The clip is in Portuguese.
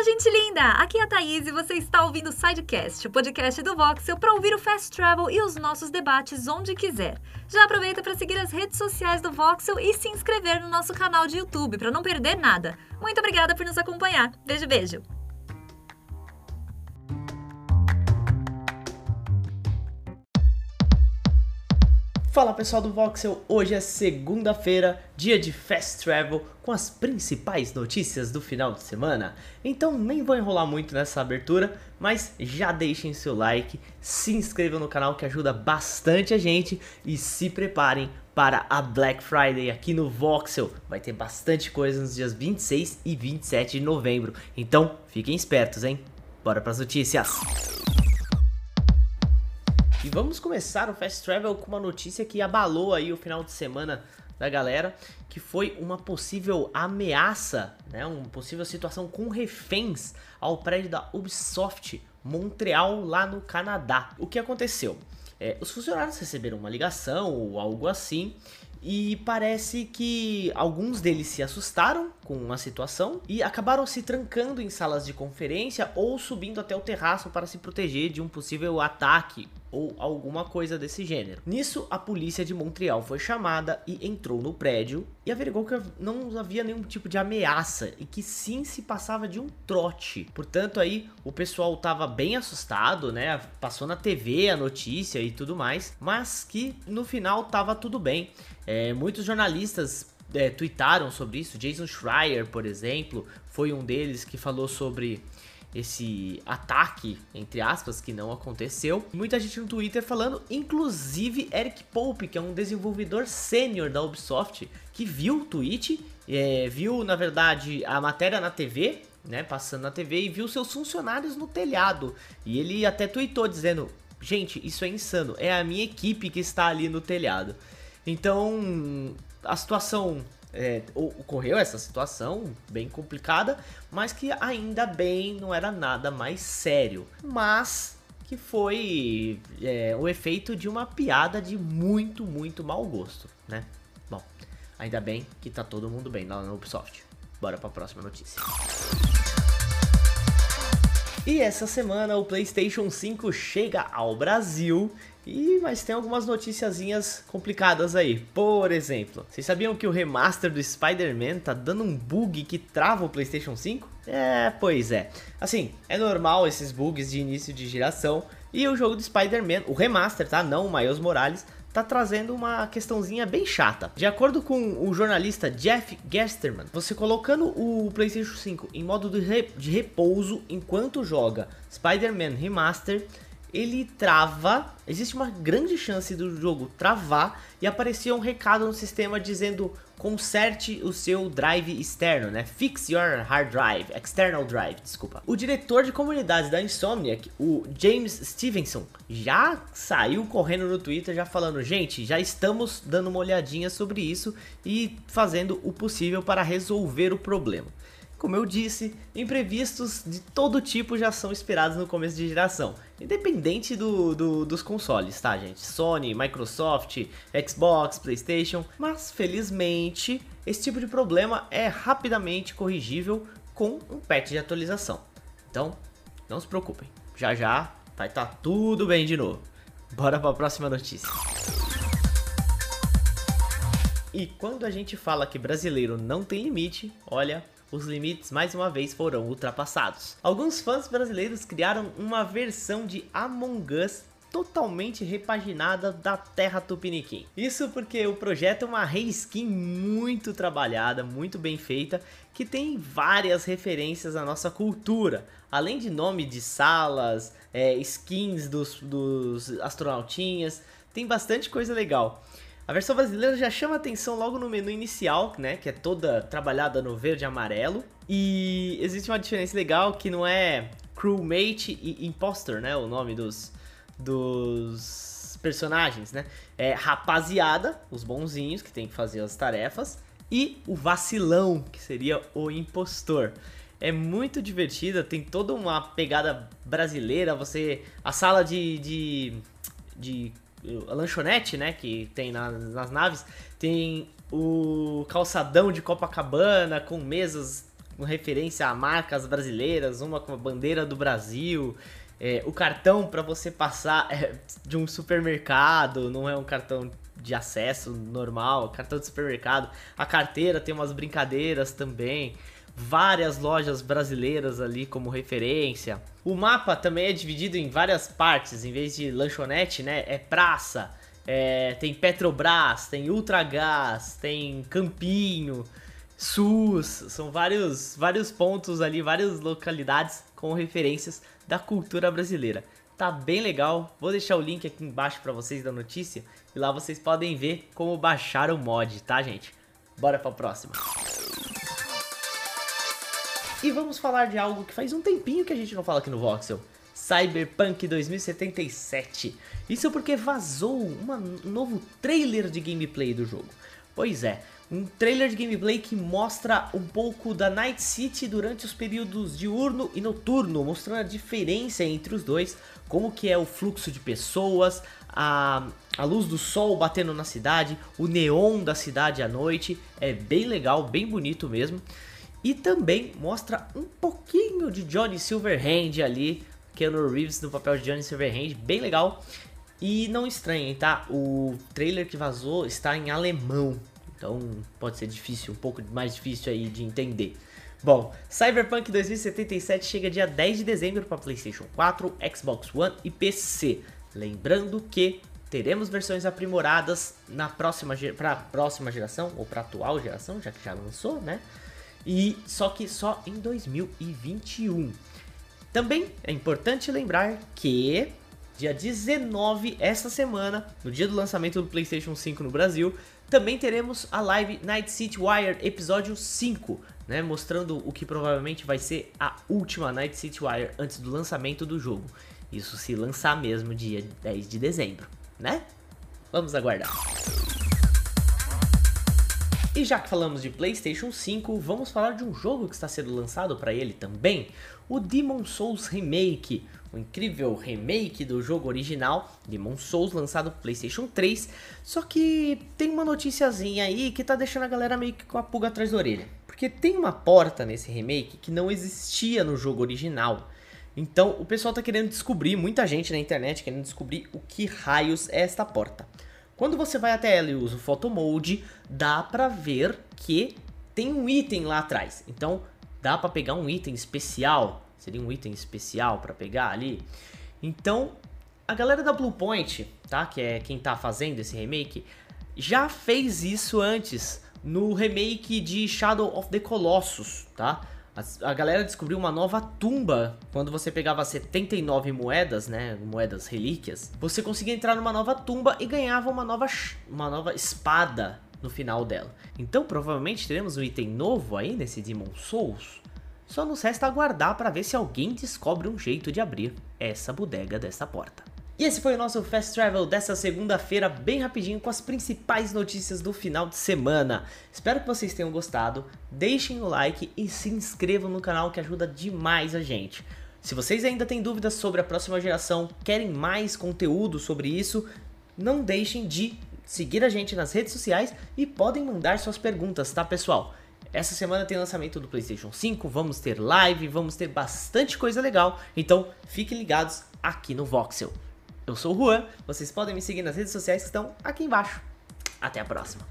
Fala, gente linda! Aqui é a Thaís e você está ouvindo o Sidecast, o podcast do Voxel para ouvir o Fast Travel e os nossos debates onde quiser. Já aproveita para seguir as redes sociais do Voxel e se inscrever no nosso canal de YouTube para não perder nada. Muito obrigada por nos acompanhar. Beijo, beijo! Fala pessoal do Voxel, hoje é segunda-feira, dia de Fast Travel, com as principais notícias do final de semana. Então nem vou enrolar muito nessa abertura, mas já deixem seu like, se inscrevam no canal que ajuda bastante a gente e se preparem para a Black Friday aqui no Voxel. Vai ter bastante coisa nos dias 26 e 27 de novembro, então fiquem espertos, hein? Bora para as notícias! E vamos começar o Fast Travel com uma notícia que abalou aí o final de semana da galera, que foi uma possível ameaça, né, uma possível situação com reféns ao prédio da Ubisoft Montreal lá no Canadá. O que aconteceu? É, os funcionários receberam uma ligação ou algo assim e parece que alguns deles se assustaram com a situação e acabaram se trancando em salas de conferência ou subindo até o terraço para se proteger de um possível ataque ou alguma coisa desse gênero. Nisso, a polícia de Montreal foi chamada e entrou no prédio e averigou que não havia nenhum tipo de ameaça e que sim se passava de um trote. Portanto, aí o pessoal estava bem assustado, né? Passou na TV a notícia e tudo mais, mas que no final estava tudo bem. É, muitos jornalistas é, sobre isso. Jason Schreier, por exemplo, foi um deles que falou sobre esse ataque, entre aspas, que não aconteceu. Muita gente no Twitter falando, inclusive Eric Pope, que é um desenvolvedor sênior da Ubisoft, que viu o tweet, é, viu, na verdade, a matéria na TV, né, passando na TV, e viu seus funcionários no telhado. E ele até tweetou dizendo, gente, isso é insano, é a minha equipe que está ali no telhado. Então, a situação é, ocorreu essa situação bem complicada, mas que ainda bem não era nada mais sério. Mas que foi é, o efeito de uma piada de muito, muito mau gosto, né? Bom, ainda bem que tá todo mundo bem lá no Ubisoft. Bora para a próxima notícia. E essa semana o PlayStation 5 chega ao Brasil e mas tem algumas noticiazinhas complicadas aí. Por exemplo, vocês sabiam que o remaster do Spider-Man tá dando um bug que trava o PlayStation 5? É, pois é. Assim, é normal esses bugs de início de geração e o jogo do Spider-Man, o remaster, tá? Não o Miles Morales, tá trazendo uma questãozinha bem chata. De acordo com o jornalista Jeff Gesterman, você colocando o PlayStation 5 em modo de repouso enquanto joga Spider-Man Remaster, ele trava, existe uma grande chance do jogo travar e aparecia um recado no sistema dizendo conserte o seu drive externo, né? Fix your hard drive, external drive, desculpa. O diretor de comunidades da Insomniac, o James Stevenson, já saiu correndo no Twitter já falando, gente, já estamos dando uma olhadinha sobre isso e fazendo o possível para resolver o problema. Como eu disse, imprevistos de todo tipo já são esperados no começo de geração, independente do, do, dos consoles, tá, gente? Sony, Microsoft, Xbox, PlayStation, mas felizmente esse tipo de problema é rapidamente corrigível com um patch de atualização. Então, não se preocupem, já já vai estar tá tudo bem de novo. Bora para a próxima notícia. E quando a gente fala que brasileiro não tem limite, olha, os limites mais uma vez foram ultrapassados. Alguns fãs brasileiros criaram uma versão de Among Us totalmente repaginada da Terra Tupiniquim. Isso porque o projeto é uma reskin muito trabalhada, muito bem feita, que tem várias referências à nossa cultura, além de nome de salas, é, skins dos, dos astronautinhas, tem bastante coisa legal. A versão brasileira já chama atenção logo no menu inicial, né, que é toda trabalhada no verde e amarelo. E existe uma diferença legal que não é crewmate e impostor, né, o nome dos, dos personagens, né? É rapaziada, os bonzinhos que tem que fazer as tarefas, e o vacilão, que seria o impostor. É muito divertida, tem toda uma pegada brasileira, você... A sala de, de, de a lanchonete, né, que tem nas, nas naves, tem o calçadão de Copacabana com mesas com referência a marcas brasileiras, uma com a bandeira do Brasil. É, o cartão para você passar é, de um supermercado, não é um cartão de acesso normal, cartão de supermercado. A carteira tem umas brincadeiras também. Várias lojas brasileiras ali como referência. O mapa também é dividido em várias partes, em vez de lanchonete, né? É praça, é, tem Petrobras, tem Ultragás, tem Campinho, SUS, são vários, vários pontos ali, várias localidades com referências da cultura brasileira. Tá bem legal, vou deixar o link aqui embaixo para vocês da notícia e lá vocês podem ver como baixar o mod, tá gente? Bora pra próxima. E vamos falar de algo que faz um tempinho que a gente não fala aqui no Voxel. Cyberpunk 2077. Isso porque vazou um novo trailer de gameplay do jogo. Pois é, um trailer de gameplay que mostra um pouco da Night City durante os períodos diurno e noturno, mostrando a diferença entre os dois, como que é o fluxo de pessoas, a, a luz do sol batendo na cidade, o neon da cidade à noite, é bem legal, bem bonito mesmo. E também mostra um pouquinho de Johnny Silverhand ali, Keanu Reeves no papel de Johnny Silverhand, bem legal. E não estranhem, tá? O trailer que vazou está em alemão, então pode ser difícil, um pouco mais difícil aí de entender. Bom, Cyberpunk 2077 chega dia 10 de dezembro para PlayStation 4, Xbox One e PC. Lembrando que teremos versões aprimoradas na próxima para próxima geração ou para atual geração, já que já lançou, né? E só que só em 2021. Também é importante lembrar que dia 19 esta semana, no dia do lançamento do PlayStation 5 no Brasil, também teremos a live Night City Wire episódio 5, né, mostrando o que provavelmente vai ser a última Night City Wire antes do lançamento do jogo. Isso se lançar mesmo dia 10 de dezembro, né? Vamos aguardar. E já que falamos de PlayStation 5, vamos falar de um jogo que está sendo lançado para ele também, o Demon Souls Remake, o incrível remake do jogo original, Demon Souls, lançado pro PlayStation 3. Só que tem uma noticiazinha aí que tá deixando a galera meio que com a pulga atrás da orelha. Porque tem uma porta nesse remake que não existia no jogo original. Então o pessoal tá querendo descobrir, muita gente na internet querendo descobrir o que raios é esta porta. Quando você vai até ela e usa o Photo Mode, dá pra ver que tem um item lá atrás. Então dá pra pegar um item especial Seria um item especial para pegar ali. Então, a galera da Bluepoint, tá? Que é quem tá fazendo esse remake, já fez isso antes no remake de Shadow of the Colossus, tá? A, galera descobriu uma nova tumba quando você pegava 79 moedas, né? Moedas relíquias. Você conseguia entrar numa nova tumba e ganhava uma nova, uma nova espada no final dela. Então, provavelmente teremos um item novo aí nesse Demon Souls. Só nos resta aguardar para ver se alguém descobre um jeito de abrir essa bodega dessa porta. E esse foi o nosso Fast Travel dessa segunda-feira, bem rapidinho, com as principais notícias do final de semana. Espero que vocês tenham gostado, deixem o like e se inscrevam no canal que ajuda demais a gente. Se vocês ainda têm dúvidas sobre a próxima geração, querem mais conteúdo sobre isso, não deixem de seguir a gente nas redes sociais e podem mandar suas perguntas, tá pessoal? Essa semana tem lançamento do PlayStation 5, vamos ter live, vamos ter bastante coisa legal, então fiquem ligados aqui no Voxel. Eu sou o Juan, vocês podem me seguir nas redes sociais que estão aqui embaixo. Até a próxima!